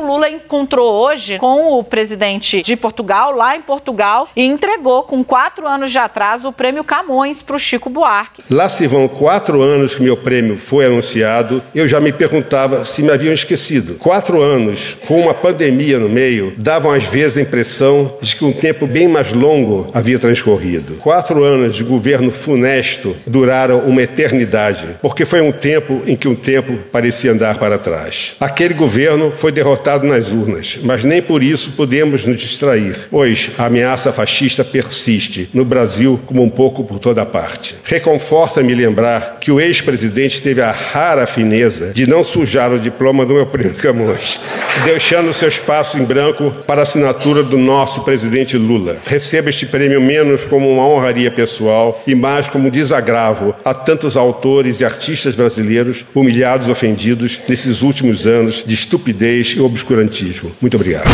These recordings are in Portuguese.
Lula encontrou hoje com o presidente de Portugal, lá em Portugal, e entregou, com quatro anos de atraso, o prêmio Camões para o Chico Buarque. Lá se vão quatro anos que meu prêmio foi anunciado, eu já me perguntava se me haviam esquecido. Quatro anos, com uma pandemia no meio, davam às vezes a impressão de que um tempo bem mais longo havia transcorrido. Quatro anos de governo funesto duraram uma eternidade, porque foi um tempo em que o tempo parecia andar para trás. Aquele governo foi derrotado nas urnas, mas nem por isso podemos nos distrair, pois a ameaça fascista persiste no Brasil como um pouco por toda parte. Reconforta-me lembrar que o ex-presidente teve a rara fineza de não sujar o diploma do meu primo Camões, deixando seu espaço em branco para a assinatura do nosso presidente Lula. Receba este prêmio menos como uma honraria pessoal e mais como um desagravo a tantos autores e artistas brasileiros humilhados ofendidos nesses últimos anos de estupidez e obscurantismo. Muito obrigado.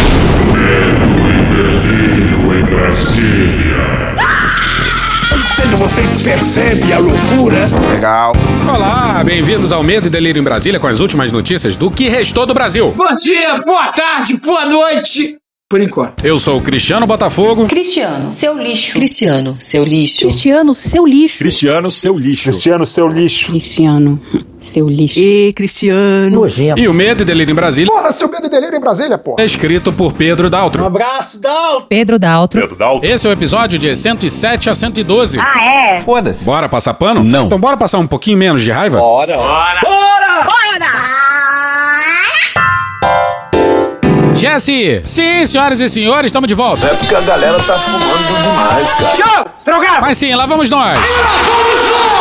Medo e delírio em Brasília. Vocês percebem a loucura? Legal. Olá, bem-vindos ao Medo e Delírio em Brasília com as últimas notícias do que restou do Brasil. Bom dia, boa tarde, boa noite. Por enquanto. Eu sou o Cristiano Botafogo. Cristiano, seu lixo. Cristiano, seu lixo. Cristiano, seu lixo. Cristiano, seu lixo. Cristiano, seu lixo. Cristiano, seu lixo. E Cristiano. Nojento. E o Medo e Delírio em Brasília. Porra, seu Medo e Delírio em Brasília, porra. É escrito por Pedro Daltro. Um abraço, Daltro. Pedro Daltro. Pedro Daltro. Esse é o episódio de 107 a 112. Ah, é? Foda-se. Bora passar pano? Não. Então bora passar um pouquinho menos de raiva? Bora. Bora. Bora! Bora! Jesse! Sim, senhoras e senhores, estamos de volta. É porque a galera tá fumando demais, cara. Show! Drogado! Mas sim, lá vamos nós. Lá vamos nós!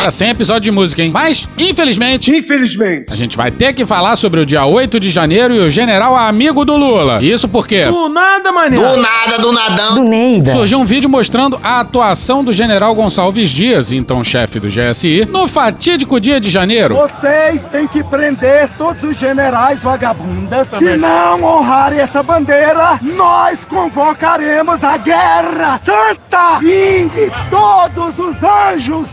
Agora sem episódio de música, hein? Mas, infelizmente, Infelizmente. a gente vai ter que falar sobre o dia 8 de janeiro e o general amigo do Lula. Isso porque Do nada, mané. Do nada, do nadão. Do Neida. surgiu um vídeo mostrando a atuação do general Gonçalves Dias, então chefe do GSI, no fatídico dia de janeiro. Vocês têm que prender todos os generais vagabundas. Se não honrarem essa bandeira, nós convocaremos a guerra santa. Vinde todos os anjos,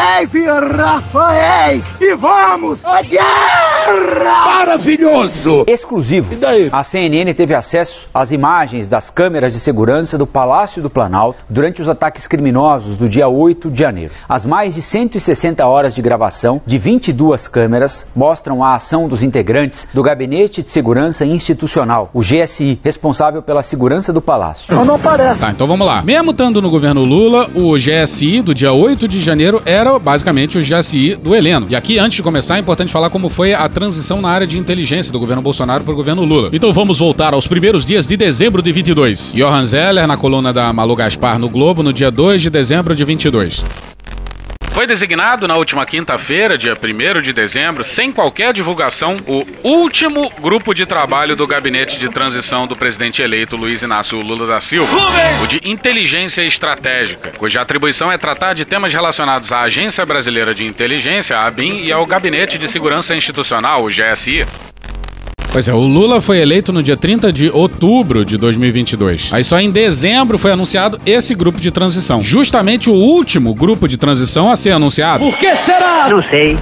Gabriéis e Rafaéis. E vamos à guerra! Maravilhoso! exclusivo. E daí? A CNN teve acesso às imagens das câmeras de segurança do Palácio do Planalto durante os ataques criminosos do dia 8 de janeiro. As mais de 160 horas de gravação de 22 câmeras mostram a ação dos integrantes do Gabinete de Segurança Institucional, o GSI, responsável pela segurança do palácio. Não parece. Tá, então vamos lá. Mesmo estando no governo Lula, o GSI do dia 8 de janeiro era basicamente o GSI do Heleno. E aqui, antes de começar, é importante falar como foi a transição na área de inteligência do governo Bolsonaro para o governo Lula. Então vamos voltar aos primeiros dias de dezembro de 22. Johan Zeller na coluna da Malu Gaspar no Globo no dia 2 de dezembro de 22. Foi designado na última quinta-feira, dia 1 de dezembro, sem qualquer divulgação, o último grupo de trabalho do gabinete de transição do presidente eleito Luiz Inácio Lula da Silva, o de inteligência estratégica, cuja atribuição é tratar de temas relacionados à Agência Brasileira de Inteligência, a ABIN, e ao Gabinete de Segurança Institucional, o GSI. Pois é, o Lula foi eleito no dia 30 de outubro de 2022. Aí só em dezembro foi anunciado esse grupo de transição. Justamente o último grupo de transição a ser anunciado. Por que será? Não sei.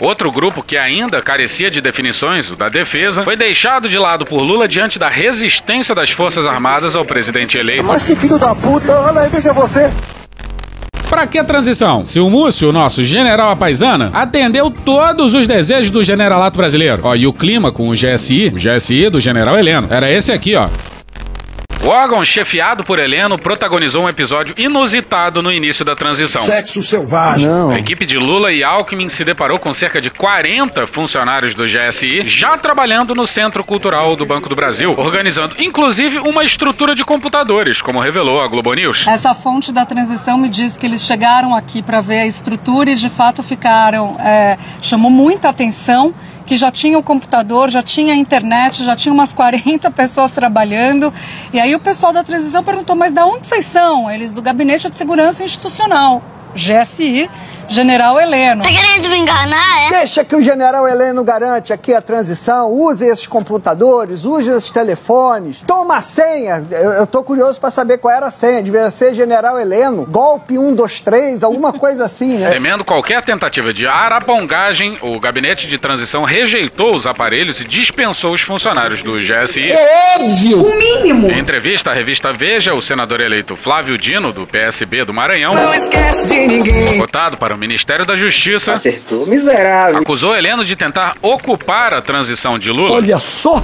Outro grupo que ainda carecia de definições, o da defesa, foi deixado de lado por Lula diante da resistência das Forças Armadas ao presidente eleito. Mas que filho da puta, olha aí, veja você. Pra que transição? Se o Múcio, nosso general apaisana, atendeu todos os desejos do generalato brasileiro. Ó, e o clima com o GSI, o GSI do general Heleno, era esse aqui, ó. O órgão chefiado por Heleno protagonizou um episódio inusitado no início da transição. Sexo selvagem. A equipe de Lula e Alckmin se deparou com cerca de 40 funcionários do GSI já trabalhando no Centro Cultural do Banco do Brasil, organizando inclusive uma estrutura de computadores, como revelou a Globo News. Essa fonte da transição me diz que eles chegaram aqui para ver a estrutura e de fato ficaram. é, chamou muita atenção que já tinha o computador, já tinha a internet, já tinha umas 40 pessoas trabalhando. E aí o pessoal da transição perguntou: mas da onde vocês são? Eles do Gabinete de Segurança Institucional, GSI, general Heleno. Tá querendo me enganar, é? Deixa que o general Heleno garante aqui a transição, use esses computadores, use esses telefones, toma a senha. Eu, eu tô curioso para saber qual era a senha. Devia ser general Heleno, golpe 1, 2, 3, alguma coisa assim, né? Temendo qualquer tentativa de arapongagem, o gabinete de transição rejeitou os aparelhos e dispensou os funcionários do GSI. É óbvio! O mínimo! Em entrevista à revista Veja, o senador eleito Flávio Dino, do PSB do Maranhão, Não esquece de ninguém. votado para Ministério da Justiça, Acertou, miserável. acusou Heleno de tentar ocupar a transição de Lula. Olha só.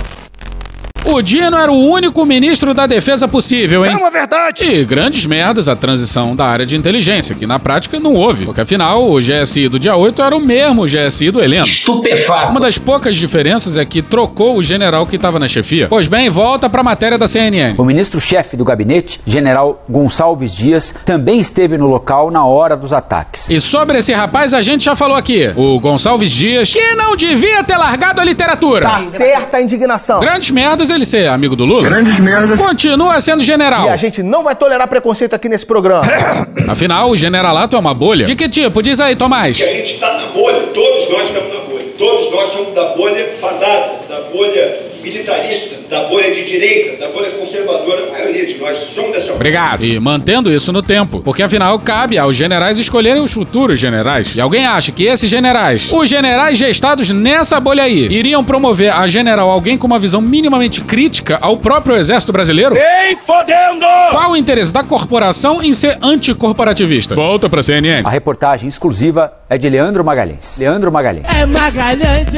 O Dino era o único ministro da defesa possível, hein? É uma verdade. E grandes merdas a transição da área de inteligência, que na prática não houve. Porque afinal, o GSI do dia 8 era o mesmo GSI do Heleno. Estupefato. Uma das poucas diferenças é que trocou o general que estava na chefia. Pois bem, volta pra matéria da CNN. O ministro-chefe do gabinete, general Gonçalves Dias, também esteve no local na hora dos ataques. E sobre esse rapaz a gente já falou aqui. O Gonçalves Dias, que não devia ter largado a literatura. Tá certa a indignação. Grandes merdas ele ser amigo do Lula. Grandes merdas. Continua sendo general. E a gente não vai tolerar preconceito aqui nesse programa. Afinal, o generalato é uma bolha. De que tipo? Diz aí, Tomás. A gente está na bolha, todos nós estamos na bolha. Todos nós somos da bolha fadada, da bolha militarista, da bolha de direita, da bolha conservadora. A maioria de nós somos dessa bolha. Obrigado. E mantendo isso no tempo, porque afinal cabe aos generais escolherem os futuros generais. E alguém acha que esses generais, os generais gestados nessa bolha aí, iriam promover a general alguém com uma visão minimamente crítica ao próprio exército brasileiro? Ei, fodendo! Qual o interesse da corporação em ser anticorporativista? Volta pra CNN. A reportagem exclusiva é de Leandro Magalhães. Leandro Magalhães. É Magalhães,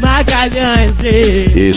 Magalhães.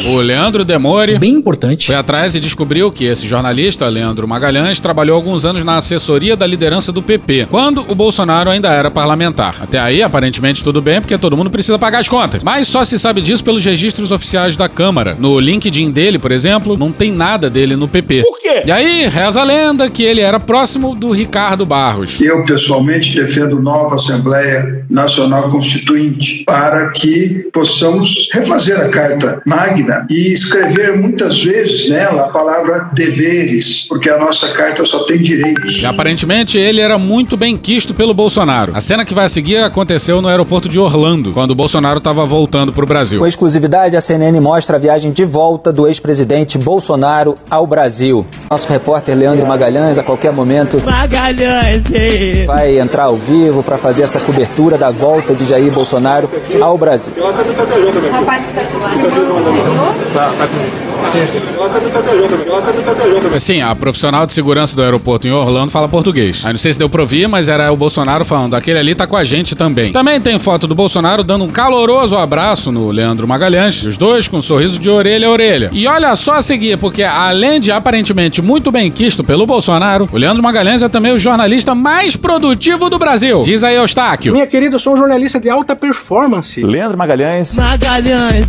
O Leandro Demore Bem importante. foi atrás e descobriu que esse jornalista, Leandro Magalhães, trabalhou alguns anos na assessoria da liderança do PP, quando o Bolsonaro ainda era parlamentar. Até aí, aparentemente, tudo bem, porque todo mundo precisa pagar as contas. Mas só se sabe disso pelos registros oficiais da Câmara. No LinkedIn dele, por exemplo, não tem nada dele no PP. Por quê? E aí, reza a lenda que ele era próximo do Ricardo Barros. Eu, pessoalmente, defendo nova Assembleia Nacional Constituinte para que possamos refazer a Carta Magna e escrever muitas vezes nela a palavra deveres, porque a nossa Carta só tem direitos. E aparentemente ele era muito bem quisto pelo Bolsonaro. A cena que vai a seguir aconteceu no aeroporto de Orlando, quando o Bolsonaro estava voltando pro Brasil. Com exclusividade, a CNN mostra a viagem de volta do ex-presidente Bolsonaro ao Brasil. Nosso repórter Leandro Magalhães, a qualquer momento, Magalhães. vai entrar ao vivo para fazer essa cobertura da volta de Jair Bolsonaro ao Brasil. فقد Sim, a profissional de segurança do aeroporto em Orlando fala português. Aí não sei se deu pra ouvir, mas era o Bolsonaro falando, aquele ali tá com a gente também. Também tem foto do Bolsonaro dando um caloroso abraço no Leandro Magalhães, os dois com um sorriso de orelha a orelha. E olha só a seguir, porque além de aparentemente muito bem quisto pelo Bolsonaro, o Leandro Magalhães é também o jornalista mais produtivo do Brasil. Diz aí, Eustáquio. Minha querida, eu sou um jornalista de alta performance. Leandro Magalhães Magalhães.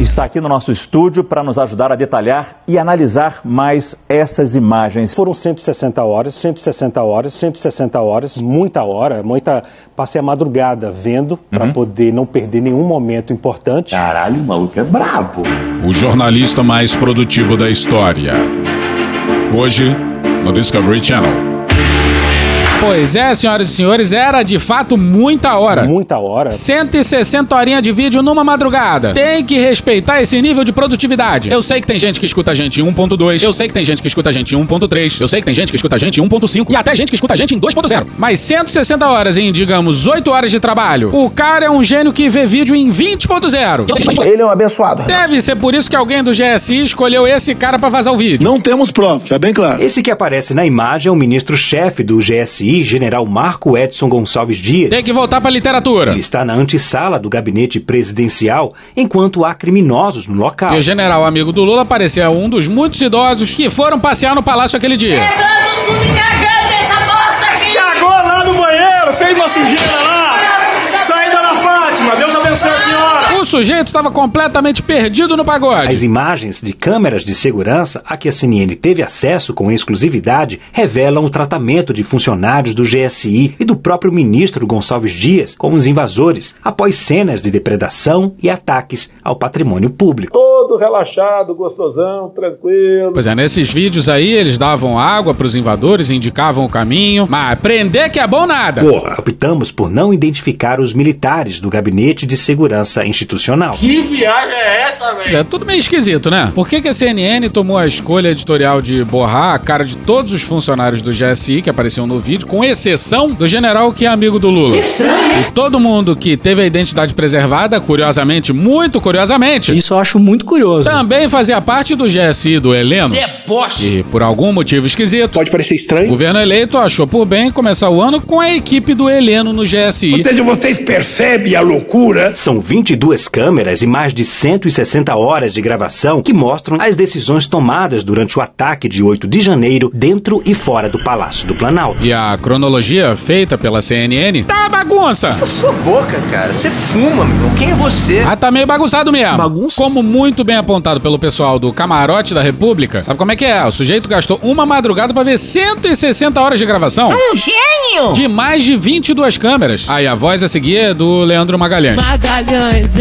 está aqui no nosso estúdio para nos ajudar a detalhar e analisar mais essas imagens. Foram 160 horas, 160 horas, 160 horas, muita hora, muita. Passei a madrugada vendo para poder não perder nenhum momento importante. Caralho, o maluco é brabo. O jornalista mais produtivo da história. Hoje, no Discovery Channel. Pois é, senhoras e senhores, era de fato muita hora. Muita hora. 160 horinhas de vídeo numa madrugada. Tem que respeitar esse nível de produtividade. Eu sei que tem gente que escuta a gente em 1.2, eu sei que tem gente que escuta a gente em 1.3, eu sei que tem gente que escuta a gente em 1.5 e até gente que escuta a gente em 2.0. Mas 160 horas em, digamos, 8 horas de trabalho. O cara é um gênio que vê vídeo em 20.0. Ele é um abençoado. Deve ser por isso que alguém do GSI escolheu esse cara pra vazar o vídeo. Não temos provas, é bem claro. Esse que aparece na imagem é o ministro-chefe do GSI, general Marco Edson Gonçalves Dias. Tem que voltar pra literatura. Ele está na antessala do gabinete presidencial, enquanto há criminosos no local. E o general amigo do Lula parecia um dos muitos idosos que foram passear no palácio aquele dia. Cagou lá no banheiro, fez uma sujeira lá. Saída da Fátima, Deus abençoe a senhora. O sujeito estava completamente perdido no pagode. As imagens de câmeras de segurança a que a CNN teve acesso com exclusividade revelam o tratamento de funcionários do GSI e do próprio ministro Gonçalves Dias com os invasores após cenas de depredação e ataques ao patrimônio público. Todo relaxado, gostosão, tranquilo. Pois é, nesses vídeos aí eles davam água pros invadores, indicavam o caminho, mas prender que é bom nada. Porra, optamos por não identificar os militares do Gabinete de Segurança Institucional. Que viagem é essa, velho? É tudo meio esquisito, né? Por que, que a CNN tomou a escolha editorial de borrar a cara de todos os funcionários do GSI que apareciam no vídeo, com exceção do general que é amigo do Lula? Que estranho, hein? E todo mundo que teve a identidade preservada, curiosamente, muito curiosamente, Isso eu acho muito curioso. também fazia parte do GSI do Heleno. Deboche. E por algum motivo esquisito, Pode parecer o estranho. governo eleito achou por bem começar o ano com a equipe do Heleno no GSI. Ou seja, vocês percebem a loucura? São 22 câmeras e mais de 160 horas de gravação que mostram as decisões tomadas durante o ataque de 8 de janeiro dentro e fora do Palácio do Planalto. E a cronologia feita pela CNN tá bagunça. Essa sua boca, cara. Você fuma, meu. Quem é você? Ah, tá meio bagunçado mesmo. Bagunça? Como muito bem apontado pelo pessoal do Camarote da República, sabe como é que é? O sujeito gastou uma madrugada pra ver 160 horas de gravação. Um gênio! De mais de 22 câmeras. Aí a voz a seguir é do Leandro Magalhães. Magalhães,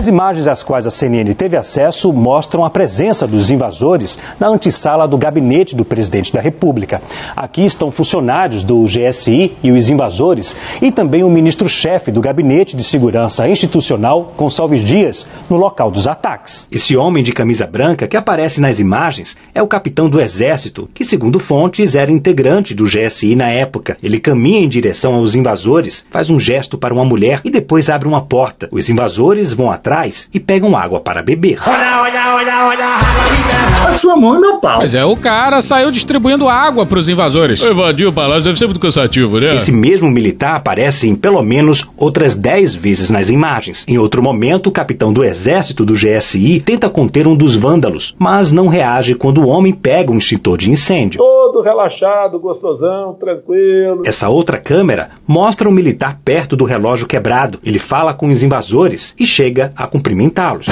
As imagens às quais a CNN teve acesso mostram a presença dos invasores na antessala do gabinete do presidente da República. Aqui estão funcionários do GSI e os invasores e também o ministro-chefe do Gabinete de Segurança Institucional, Gonçalves Dias, no local dos ataques. Esse homem de camisa branca que aparece nas imagens é o capitão do Exército, que, segundo fontes, era integrante do GSI na época. Ele caminha em direção aos invasores, faz um gesto para uma mulher e depois abre uma porta. Os invasores vão atrás e pegam água para beber. Olha, olha, olha, olha. A sua mão é meu pau. Pois é, o cara saiu distribuindo água pros invasores. Invadir o palácio deve ser muito cansativo, né? Esse mesmo militar aparece em pelo menos outras 10 vezes nas imagens. Em outro momento, o capitão do exército do GSI tenta conter um dos vândalos, mas não reage quando o homem pega um extintor de incêndio. Todo relaxado, gostosão, tranquilo. Essa outra câmera mostra um militar perto do relógio quebrado. Ele fala com os invasores e chega a cumprimentá-los.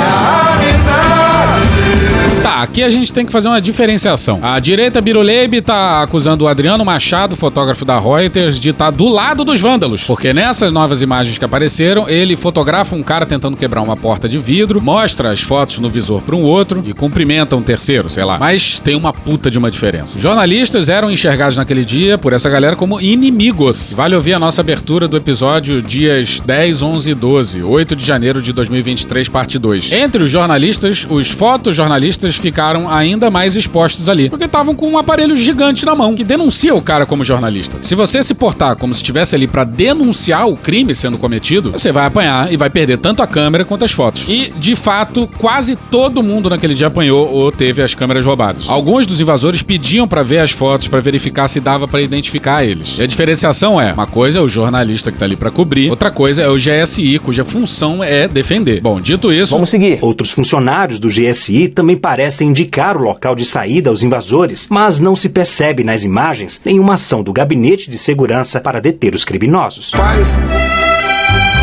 Tá, aqui a gente tem que fazer uma diferenciação. A direita Biruleibe tá acusando o Adriano Machado, fotógrafo da Reuters, de estar do lado dos vândalos. Porque nessas novas imagens que apareceram, ele fotografa um cara tentando quebrar uma porta de vidro, mostra as fotos no visor para um outro e cumprimenta um terceiro, sei lá. Mas tem uma puta de uma diferença. Jornalistas eram enxergados naquele dia por essa galera como inimigos. Vale ouvir a nossa abertura do episódio dias 10, 11 e 12, 8 de janeiro de 2023, parte 2. Entre os jornalistas, os fotojornalistas ficaram ainda mais expostos ali, porque estavam com um aparelho gigante na mão que denuncia o cara como jornalista. Se você se portar como se estivesse ali pra denunciar o crime sendo cometido, você vai apanhar e vai perder tanto a câmera quanto as fotos. E, de fato, quase todo mundo naquele dia apanhou ou teve as câmeras roubadas. Alguns dos invasores pediam pra ver as fotos pra verificar se dava pra identificar eles. E a diferenciação é, uma coisa é o jornalista que tá ali pra cobrir, outra coisa é o GSI, cuja função é defender. Bom, dito isso, Vamos seguir. Outros funcionários do GSI também parecem indicar o local de saída aos invasores, mas não se percebe nas imagens nenhuma ação do gabinete de segurança para deter os criminosos. Paz.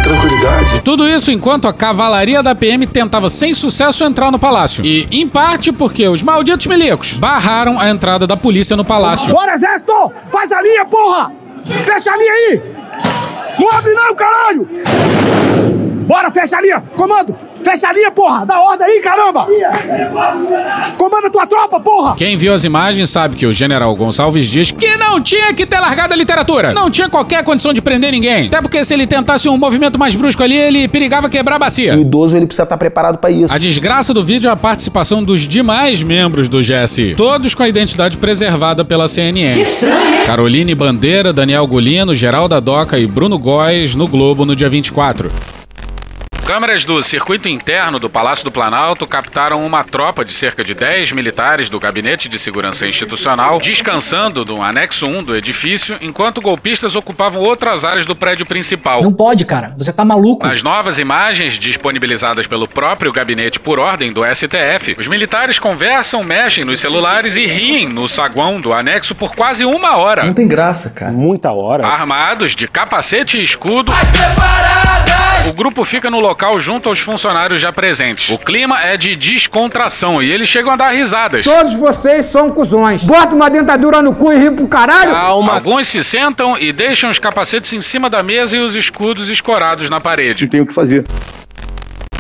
Tranquilidade. E tudo isso enquanto a cavalaria da PM tentava sem sucesso entrar no palácio. E, em parte, porque os malditos milicos barraram a entrada da polícia no palácio. Bora, exército! Faz a linha, porra! Fecha a linha aí! Não abre não, caralho! Bora, fecha a linha! Comando! Fecha a linha, porra! Dá ordem aí, caramba! Comanda tua tropa, porra! Quem viu as imagens sabe que o general Gonçalves diz que não tinha que ter largado a literatura. Não tinha qualquer condição de prender ninguém. Até porque se ele tentasse um movimento mais brusco ali, ele perigava quebrar a bacia. O idoso ele precisa estar preparado para isso. A desgraça do vídeo é a participação dos demais membros do GSI, todos com a identidade preservada pela CNN. Que estranho, hein? Caroline Bandeira, Daniel Golino, Geralda Doca e Bruno Góes no Globo no dia 24. Câmeras do circuito interno do Palácio do Planalto captaram uma tropa de cerca de 10 militares do Gabinete de Segurança Institucional descansando no anexo 1 do edifício, enquanto golpistas ocupavam outras áreas do prédio principal. Não pode, cara. Você tá maluco. Nas novas imagens disponibilizadas pelo próprio gabinete por ordem do STF, os militares conversam, mexem nos celulares e riem no saguão do anexo por quase uma hora. Não tem graça, cara. Muita hora. Armados de capacete e escudo, O grupo fica no local junto aos funcionários já presentes. O clima é de descontração e eles chegam a dar risadas. Todos vocês são cuzões. Bota uma dentadura no cu e ri pro caralho. Calma. Alguns se sentam e deixam os capacetes em cima da mesa e os escudos escorados na parede. Tem o que fazer.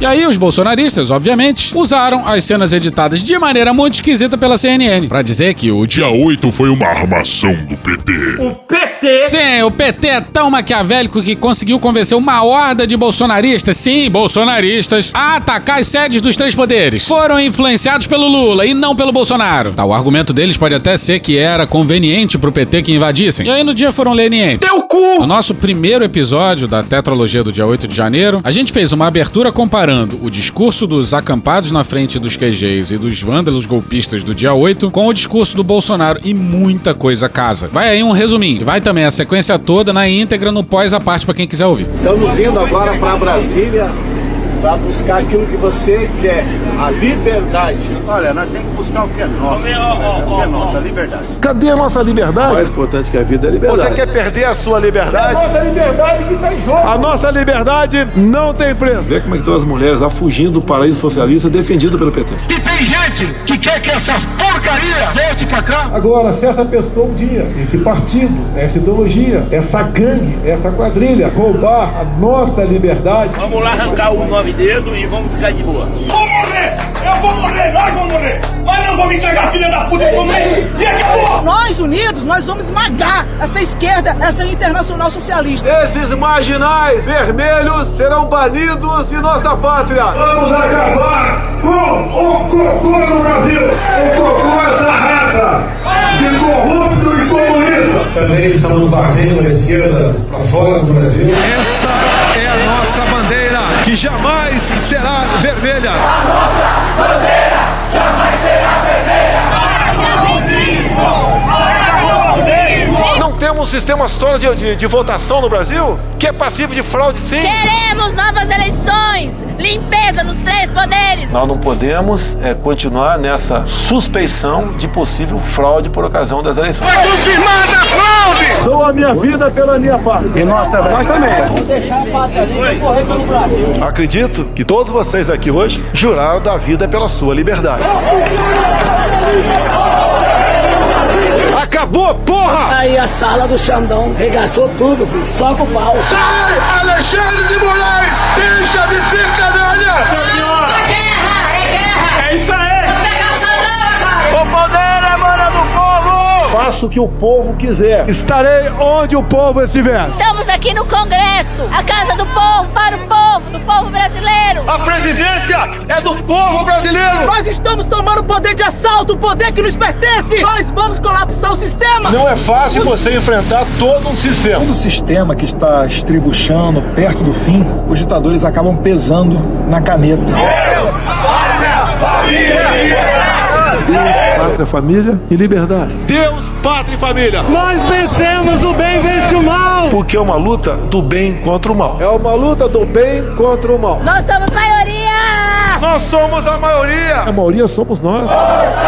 E aí os bolsonaristas, obviamente, usaram as cenas editadas de maneira muito esquisita pela CNN pra dizer que o Dia 8 foi uma armação do PT. O PT. Sim, o PT é tão maquiavélico que conseguiu convencer uma horda de bolsonaristas, sim, bolsonaristas, a atacar as sedes dos três poderes. Foram influenciados pelo Lula e não pelo Bolsonaro. Tá, o argumento deles pode até ser que era conveniente pro PT que invadissem. E aí no dia foram lenientes. Teu cu! No nosso primeiro episódio da tetralogia do dia 8 de janeiro, a gente fez uma abertura comparando o discurso dos acampados na frente dos QGs e dos vândalos golpistas do dia 8 com o discurso do Bolsonaro e muita coisa casa. Vai aí um resuminho. Vai também a sequência toda na íntegra no pós a parte para quem quiser ouvir. Estamos indo agora para Brasília para buscar aquilo que você quer, a liberdade. Olha, nós temos que buscar o que é nosso. O que é nosso, a liberdade. Cadê a nossa liberdade? Mais importante que a vida é a liberdade. Você quer perder a sua É a liberdade? nossa liberdade que está em jogo. A nossa liberdade não tem preço. Vê como é que estão as mulheres lá fugindo do paraíso socialista defendido pelo PT. E tem gente que quer que essas porcarias volte pra cá. Agora, se essa pessoa um dia, esse partido, essa ideologia, essa gangue, essa quadrilha, roubar a nossa liberdade. Vamos lá arrancar o nove dedos e vamos ficar de boa. Vou morrer! Eu vou morrer, nós vamos morrer! Mas não vou me entregar, filha da puta, como? E acabou! Nós unidos, nós vamos esmagar essa esquerda, essa internacional socialista. Esses marginais vermelhos serão banidos de nossa pátria. Vamos acabar com o cocô no Brasil! O cocô é essa raça de corrupto e comunista! Também estamos varrendo a esquerda para fora do Brasil. Essa que jamais será vermelha. Não temos um sistema só de, de, de votação no Brasil que é passivo de fraude, sim. Queremos novas eleições! Limpeza nos três poderes! Nós não podemos é, continuar nessa suspeição de possível fraude por ocasião das eleições. Confirmada a fraude! Dou a minha vida pela minha parte. E nós também. Nós também. Vamos deixar a pátria e correr pelo Brasil. Acredito que todos vocês aqui hoje juraram da vida pela sua liberdade. Acabou, porra! Aí a sala do Xandão regaçou tudo, filho. Só com o pau. Sai, Alexandre de Moraes! Deixa de ser Faça o que o povo quiser. Estarei onde o povo estiver. Estamos aqui no Congresso, a casa do povo, para o povo, do povo brasileiro! A presidência é do povo brasileiro. Nós estamos tomando o poder de assalto, o poder que nos pertence. Nós vamos colapsar o sistema. Não é fácil você enfrentar todo um sistema. Todo sistema que está estribuchando perto do fim, os ditadores acabam pesando na caneta. Deus, pátria, família e liberdade. Deus, pátria e família. Nós vencemos, o bem vence o mal! Porque é uma luta do bem contra o mal. É uma luta do bem contra o mal. Nós somos maioria! Nós somos a maioria. A maioria somos nós. Nosso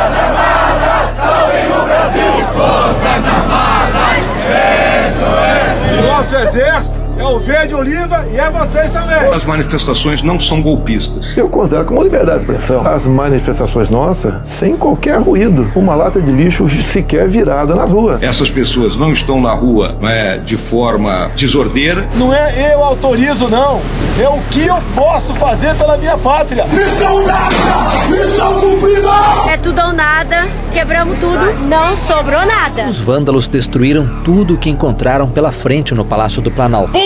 o verde oliva e é vocês também. As manifestações não são golpistas. Eu considero como liberdade de expressão. As manifestações nossas, sem qualquer ruído. Uma lata de lixo sequer virada nas ruas. Essas pessoas não estão na rua não é, de forma desordeira. Não é eu autorizo, não. É o que eu posso fazer pela minha pátria. Missão dada! Missão cumprida! É tudo ou nada, quebramos tudo, não sobrou nada. Os vândalos destruíram tudo o que encontraram pela frente no Palácio do Planalto.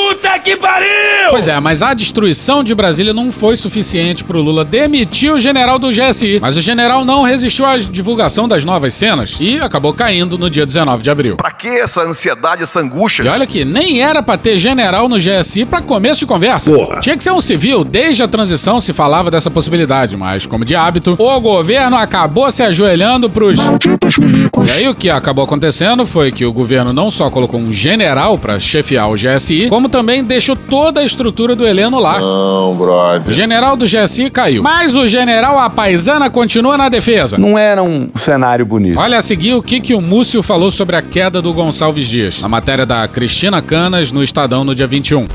Que pariu! Pois é, mas a destruição de Brasília não foi suficiente pro Lula demitir o general do GSI. Mas o general não resistiu à divulgação das novas cenas e acabou caindo no dia 19 de abril. Pra que essa ansiedade, essa angústia? E olha que nem era pra ter general no GSI pra começo de conversa. Porra. Tinha que ser um civil, desde a transição se falava dessa possibilidade, mas como de hábito, o governo acabou se ajoelhando pros E aí o que acabou acontecendo foi que o governo não só colocou um general pra chefiar o GSI, como também deixou toda a estrutura do Heleno lá. Não, brother. O general do GSI caiu. Mas o general Apaisana continua na defesa. Não era um cenário bonito. Olha a seguir o que, que o Múcio falou sobre a queda do Gonçalves Dias, na matéria da Cristina Canas no Estadão no dia 21.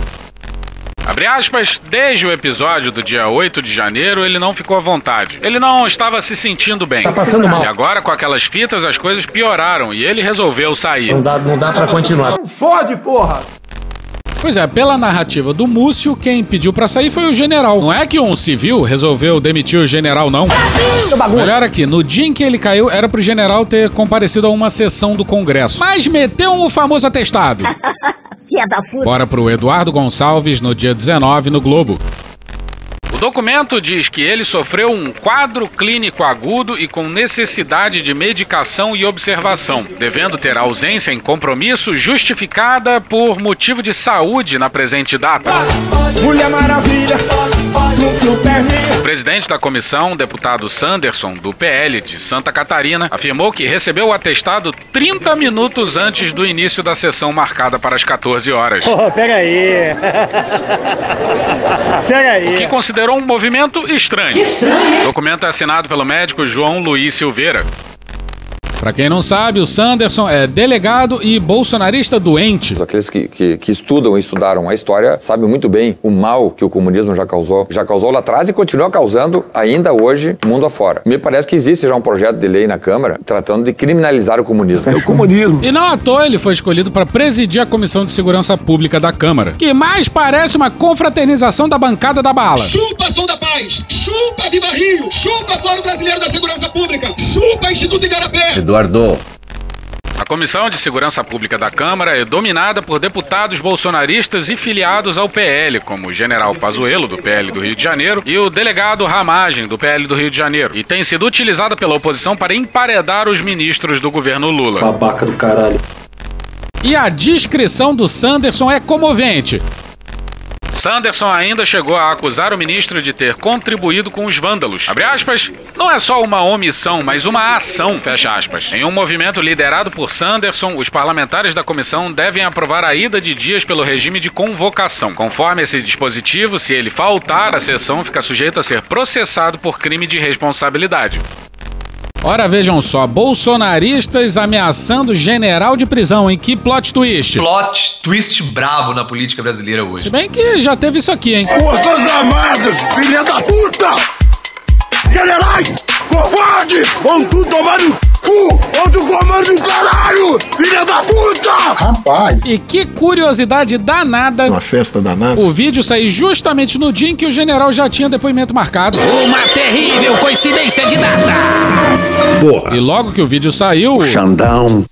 Abre aspas, desde o episódio do dia 8 de janeiro, ele não ficou à vontade. Ele não estava se sentindo bem. Tá passando mal. E agora, com aquelas fitas, as coisas pioraram e ele resolveu sair. Não dá, não dá pra continuar. Não fode, porra! Pois é, pela narrativa do Múcio, quem pediu pra sair foi o general. Não é que um civil resolveu demitir o general, não. Melhor aqui, no dia em que ele caiu, era pro general ter comparecido a uma sessão do Congresso. Mas meteu o famoso atestado. Bora pro Eduardo Gonçalves no dia 19 no Globo. O documento diz que ele sofreu um quadro clínico agudo e com necessidade de medicação e observação, devendo ter ausência em compromisso justificada por motivo de saúde na presente data. Mulher Maravilha, O presidente da comissão, deputado Sanderson, do PL de Santa Catarina, afirmou que recebeu o atestado 30 minutos antes do início da sessão marcada para as 14 horas. Oh, pega aí. pega aí. O que considerou um movimento estranho. Que estranho? O documento é assinado pelo médico João Luiz Silveira. Pra quem não sabe, o Sanderson é delegado e bolsonarista doente. Aqueles que, que, que, estudam e estudaram a história sabem muito bem o mal que o comunismo já causou. Já causou lá atrás e continua causando ainda hoje, mundo afora. Me parece que existe já um projeto de lei na Câmara tratando de criminalizar o comunismo. É o comunismo. E não à toa ele foi escolhido para presidir a Comissão de Segurança Pública da Câmara, que mais parece uma confraternização da bancada da bala. Chupa, som da paz! Chupa de barril! Chupa Fórum Brasileiro da Segurança Pública! Chupa Instituto Igarapé! Eduardo. A Comissão de Segurança Pública da Câmara é dominada por deputados bolsonaristas e filiados ao PL, como o general Pazuello, do PL do Rio de Janeiro, e o delegado Ramagem, do PL do Rio de Janeiro, e tem sido utilizada pela oposição para emparedar os ministros do governo Lula. Babaca do caralho. E a descrição do Sanderson é comovente. Sanderson ainda chegou a acusar o ministro de ter contribuído com os vândalos. Abre aspas, não é só uma omissão, mas uma ação, fecha aspas. Em um movimento liderado por Sanderson, os parlamentares da comissão devem aprovar a ida de dias pelo regime de convocação. Conforme esse dispositivo, se ele faltar, a sessão fica sujeito a ser processado por crime de responsabilidade. Ora, vejam só, bolsonaristas ameaçando general de prisão, em que plot twist? Plot twist bravo na política brasileira hoje. Se bem que já teve isso aqui, hein? Forças Armadas, filha da puta! Generais, covarde, vão tudo tomar no cu, outro comando do caralho, filha da puta! Rapaz! E que curiosidade danada. Uma festa danada. O vídeo saiu justamente no dia em que o general já tinha depoimento marcado. Uma terrível coincidência de datas! Porra. E logo que o vídeo saiu. Xandão.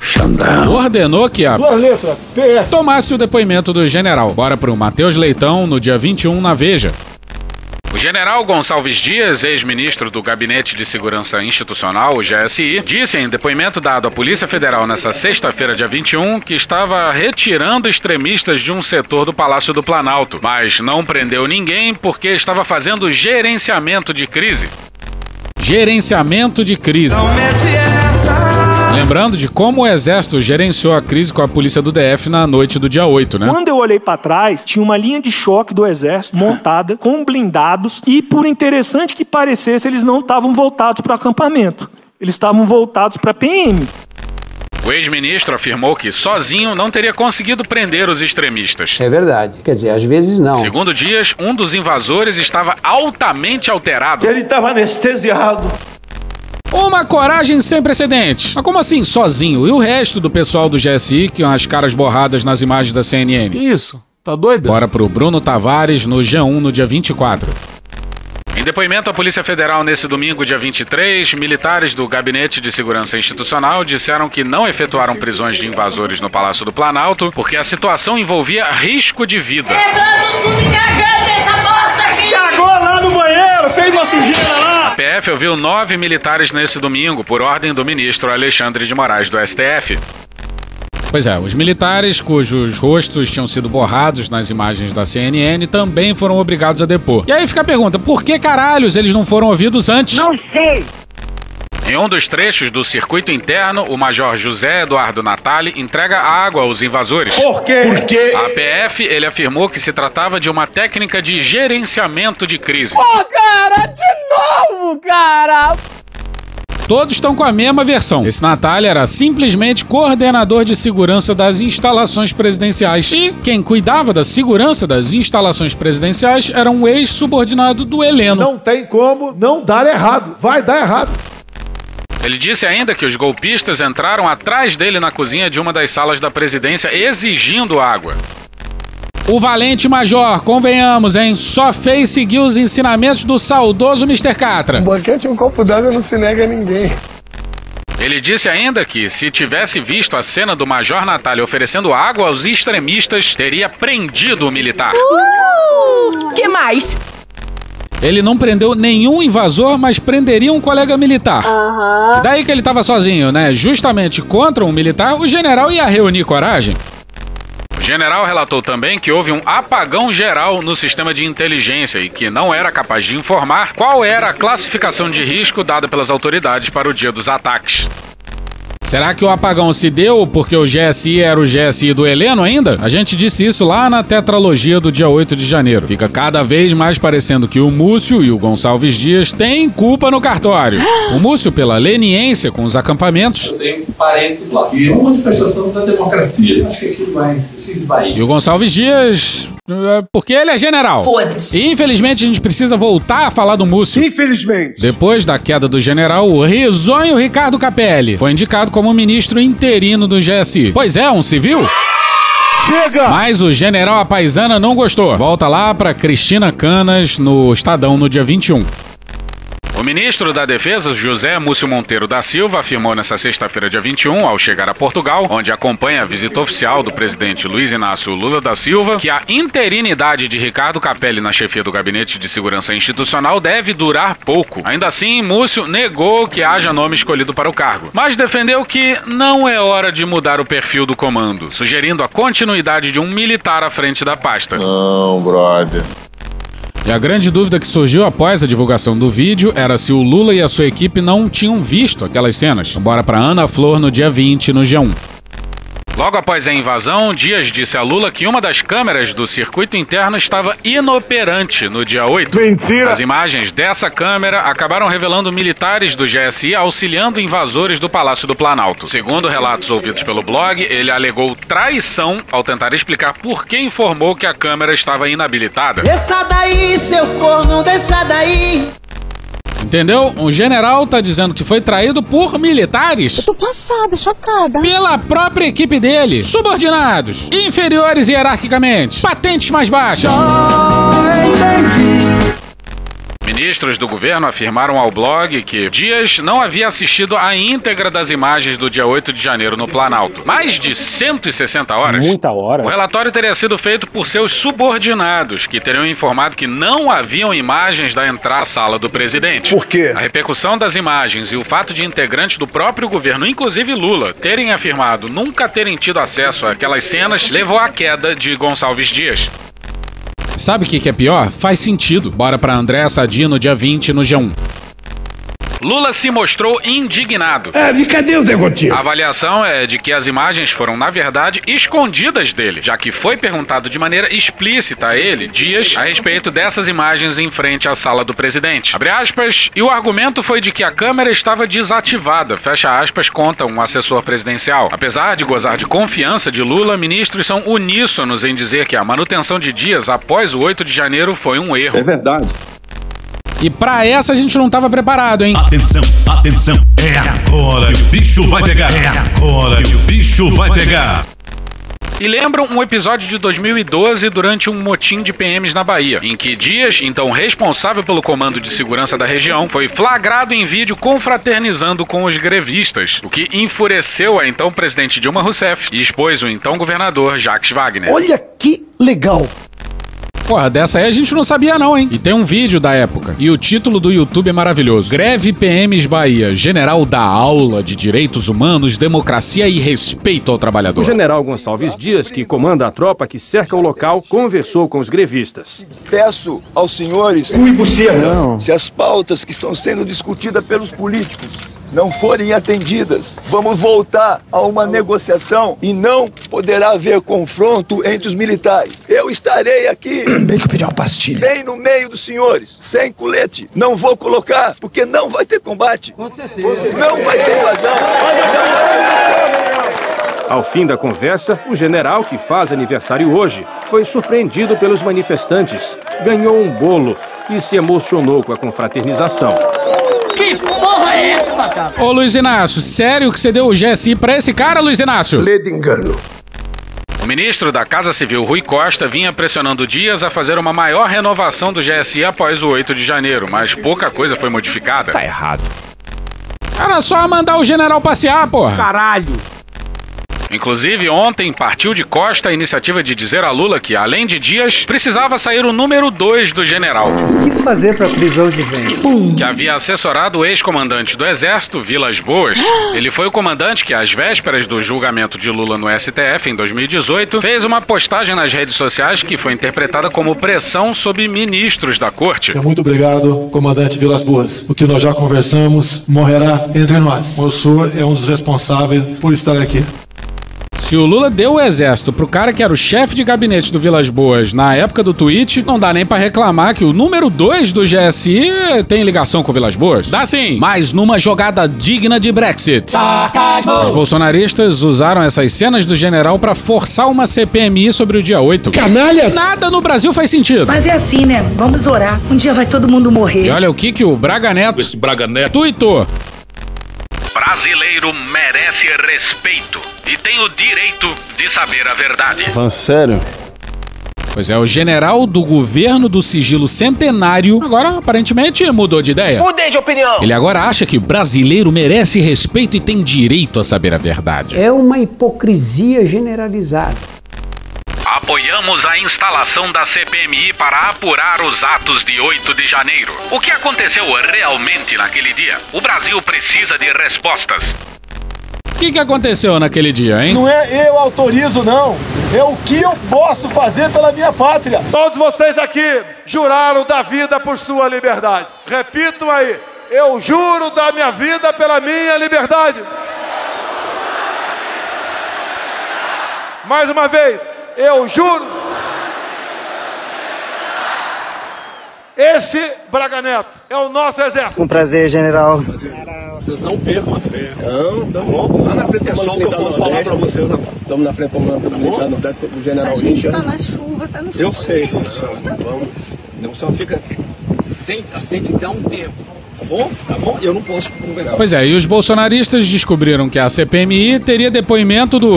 Xandão. Ordenou que a. Duas letras, PS. Tomasse o depoimento do general. Bora pro Matheus Leitão no dia 21 na Veja. O general Gonçalves Dias, ex-ministro do Gabinete de Segurança Institucional, o GSI, disse em depoimento dado à Polícia Federal nesta sexta-feira, dia 21, que estava retirando extremistas de um setor do Palácio do Planalto, mas não prendeu ninguém porque estava fazendo gerenciamento de crise. Gerenciamento de crise. Lembrando de como o Exército gerenciou a crise com a polícia do DF na noite do dia 8, né? Quando eu olhei para trás, tinha uma linha de choque do Exército montada com blindados e, por interessante que parecesse, eles não estavam voltados para acampamento. Eles estavam voltados para PM. O ex-ministro afirmou que sozinho não teria conseguido prender os extremistas. É verdade. Quer dizer, às vezes não. Segundo Dias, um dos invasores estava altamente alterado. Ele estava anestesiado. Uma coragem sem precedentes. Mas como assim, sozinho? E o resto do pessoal do GSI, que as caras borradas nas imagens da CNN? Que isso? Tá doido? Bora pro Bruno Tavares no G1 no dia 24. Em depoimento à Polícia Federal nesse domingo, dia 23, militares do Gabinete de Segurança Institucional disseram que não efetuaram prisões de invasores no Palácio do Planalto porque a situação envolvia risco de vida. Lá fez uma sujeira lá! A PF ouviu nove militares nesse domingo, por ordem do ministro Alexandre de Moraes do STF. Pois é, os militares cujos rostos tinham sido borrados nas imagens da CNN também foram obrigados a depor. E aí fica a pergunta: por que caralhos eles não foram ouvidos antes? Não sei! Em um dos trechos do circuito interno, o Major José Eduardo Natali entrega água aos invasores. Por quê? Por quê? A PF, ele afirmou que se tratava de uma técnica de gerenciamento de crise. Pô, cara, de novo, cara! Todos estão com a mesma versão. Esse Natália era simplesmente coordenador de segurança das instalações presidenciais. E quem cuidava da segurança das instalações presidenciais era um ex-subordinado do Heleno. Não tem como não dar errado. Vai dar errado. Ele disse ainda que os golpistas entraram atrás dele na cozinha de uma das salas da presidência exigindo água. O valente major, convenhamos, hein? Só fez seguir os ensinamentos do saudoso Mr. Catra. Um banquete e um copo d'água não se nega a ninguém. Ele disse ainda que, se tivesse visto a cena do Major Natália oferecendo água aos extremistas, teria prendido o militar. Uh, que mais? Ele não prendeu nenhum invasor, mas prenderia um colega militar. Aham. Daí que ele tava sozinho, né? Justamente contra um militar, o general ia reunir coragem. O general relatou também que houve um apagão geral no sistema de inteligência e que não era capaz de informar qual era a classificação de risco dada pelas autoridades para o dia dos ataques. Será que o apagão se deu porque o GSI era o GSI do Heleno ainda? A gente disse isso lá na tetralogia do dia 8 de janeiro. Fica cada vez mais parecendo que o Múcio e o Gonçalves Dias têm culpa no cartório. O Múcio pela leniência com os acampamentos Tem parentes lá. E é uma manifestação da democracia. Acho que aquilo vai se esvair. e o Gonçalves Dias é, porque ele é general. Foda-se. E infelizmente a gente precisa voltar a falar do Múcio. Infelizmente. Depois da queda do general, o risonho Ricardo Capelli foi indicado como ministro interino do GSI. Pois é, um civil? Chega! Mas o general Apaisana não gostou. Volta lá pra Cristina Canas no Estadão no dia 21. O ministro da Defesa, José Múcio Monteiro da Silva, afirmou nesta sexta-feira, dia 21, ao chegar a Portugal, onde acompanha a visita oficial do presidente Luiz Inácio Lula da Silva, que a interinidade de Ricardo Capelli na chefia do Gabinete de Segurança Institucional deve durar pouco. Ainda assim, Múcio negou que haja nome escolhido para o cargo, mas defendeu que não é hora de mudar o perfil do comando, sugerindo a continuidade de um militar à frente da pasta. Não, brother. E a grande dúvida que surgiu após a divulgação do vídeo era se o Lula e a sua equipe não tinham visto aquelas cenas. Bora pra Ana Flor no dia 20 no G1. Logo após a invasão, Dias disse a Lula que uma das câmeras do circuito interno estava inoperante no dia 8. Mentira! As imagens dessa câmera acabaram revelando militares do GSI auxiliando invasores do Palácio do Planalto. Segundo relatos ouvidos pelo blog, ele alegou traição ao tentar explicar por que informou que a câmera estava inabilitada. Desça daí, seu corno, desça daí. Entendeu? O general tá dizendo que foi traído por militares. Tô passada, chocada. Pela própria equipe dele. Subordinados. Inferiores hierarquicamente. Patentes mais baixas. Ministros do governo afirmaram ao blog que Dias não havia assistido a íntegra das imagens do dia 8 de janeiro no Planalto. Mais de 160 horas. Muita hora. O relatório teria sido feito por seus subordinados, que teriam informado que não haviam imagens da entrada à sala do presidente. Por quê? A repercussão das imagens e o fato de integrantes do próprio governo, inclusive Lula, terem afirmado nunca terem tido acesso àquelas cenas, levou à queda de Gonçalves Dias. Sabe o que, que é pior? Faz sentido. Bora pra André Sadi no dia 20 no G1. Lula se mostrou indignado. É, e cadê o degotinho? A avaliação é de que as imagens foram, na verdade, escondidas dele, já que foi perguntado de maneira explícita a ele, Dias, a respeito dessas imagens em frente à sala do presidente. Abre aspas, e o argumento foi de que a câmera estava desativada, fecha aspas, conta um assessor presidencial. Apesar de gozar de confiança de Lula, ministros são uníssonos em dizer que a manutenção de Dias após o 8 de janeiro foi um erro. É verdade. E pra essa a gente não tava preparado, hein? Atenção, atenção, é agora que o bicho vai pegar. É agora que o bicho vai pegar. E lembram um episódio de 2012 durante um motim de PMs na Bahia, em que Dias, então responsável pelo comando de segurança da região, foi flagrado em vídeo confraternizando com os grevistas, o que enfureceu a então presidente Dilma Rousseff e expôs o então governador Jacques Wagner. Olha que legal. Porra, dessa aí a gente não sabia não, hein? E tem um vídeo da época. E o título do YouTube é maravilhoso. Greve PMs Bahia. General dá aula de direitos humanos, democracia e respeito ao trabalhador. O general Gonçalves Dias, que comanda a tropa que cerca o local, conversou com os grevistas. Peço aos senhores buceta. se as pautas que estão sendo discutidas pelos políticos não forem atendidas, vamos voltar a uma negociação e não poderá haver confronto entre os militares. Eu estarei aqui. Bem que eu pedi uma pastilha. Bem no meio dos senhores, sem colete. Não vou colocar, porque não vai ter combate. Com certeza. Não vai ter invasão. Ao fim da conversa, o general, que faz aniversário hoje, foi surpreendido pelos manifestantes, ganhou um bolo e se emocionou com a confraternização. Que porra é essa, Batata? Ô Luiz Inácio, sério que você deu o GSI pra esse cara, Luiz Inácio? Lê de engano. O ministro da Casa Civil, Rui Costa, vinha pressionando Dias a fazer uma maior renovação do GSI após o 8 de janeiro, mas pouca coisa foi modificada. Tá errado. Era só mandar o general passear, porra. Caralho. Inclusive, ontem partiu de Costa a iniciativa de dizer a Lula que, além de Dias, precisava sair o número 2 do general. O que fazer pra prisão de vento? Que havia assessorado o ex-comandante do Exército, Vilas Boas. Ele foi o comandante que, às vésperas do julgamento de Lula no STF em 2018, fez uma postagem nas redes sociais que foi interpretada como pressão sobre ministros da corte. Muito obrigado, comandante Vilas Boas. O que nós já conversamos morrerá entre nós. O senhor é um dos responsáveis por estar aqui. Se o Lula deu o exército pro cara que era o chefe de gabinete do Vilas Boas na época do tweet, não dá nem pra reclamar que o número 2 do GSI tem ligação com o Vilas Boas. Dá sim, mas numa jogada digna de Brexit. Os bolsonaristas usaram essas cenas do general pra forçar uma CPMI sobre o dia 8. Canalhas! Nada no Brasil faz sentido. Mas é assim, né? Vamos orar. Um dia vai todo mundo E morrer. olha o que que o Braga Neto, Esse Braga Neto. tuitou. Brasileiro merece respeito e tem o direito de saber a verdade. Falando sério? Pois é, o general do governo do sigilo centenário agora aparentemente mudou de ideia. Mudei de opinião. Ele agora acha que o brasileiro merece respeito e tem direito a saber a verdade. É uma hipocrisia generalizada. Apoiamos a instalação da CPMI para apurar os atos de 8 de janeiro. O que aconteceu realmente naquele dia? O Brasil precisa de respostas. O que, que aconteceu naquele dia, hein? Não é eu autorizo, não. É o que eu posso fazer pela minha pátria. Todos vocês aqui juraram da vida por sua liberdade. Repito aí, eu juro da minha vida pela minha liberdade. Mais uma vez, eu juro. Esse Braga Neto é o nosso exército. Um prazer, general. Vocês não percam a fé. Não, tá bom. Lá na frente é só o que eu posso falar pra vocês agora. Estamos na frente comandante militar no teto do general Richard. Tá na chuva, tá no Eu sei, senhor. Vamos. Não só fica. Tem, tem que dar um tempo. Tá bom? Tá bom? Eu não posso conversar. Pois é, e os bolsonaristas descobriram que a CPMI teria depoimento do.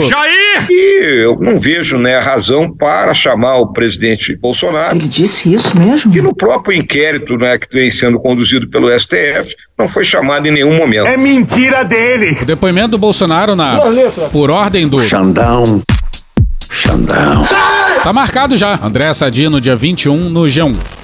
E eu não vejo né, a razão para chamar o presidente Bolsonaro. Ele disse isso mesmo? Que no próprio inquérito né, que vem sendo conduzido pelo STF, não foi chamado em nenhum momento. É mentira dele! O depoimento do Bolsonaro na. Por ordem do. Xandão. Xandão. Tá marcado já. André Sadi no dia 21 no G1.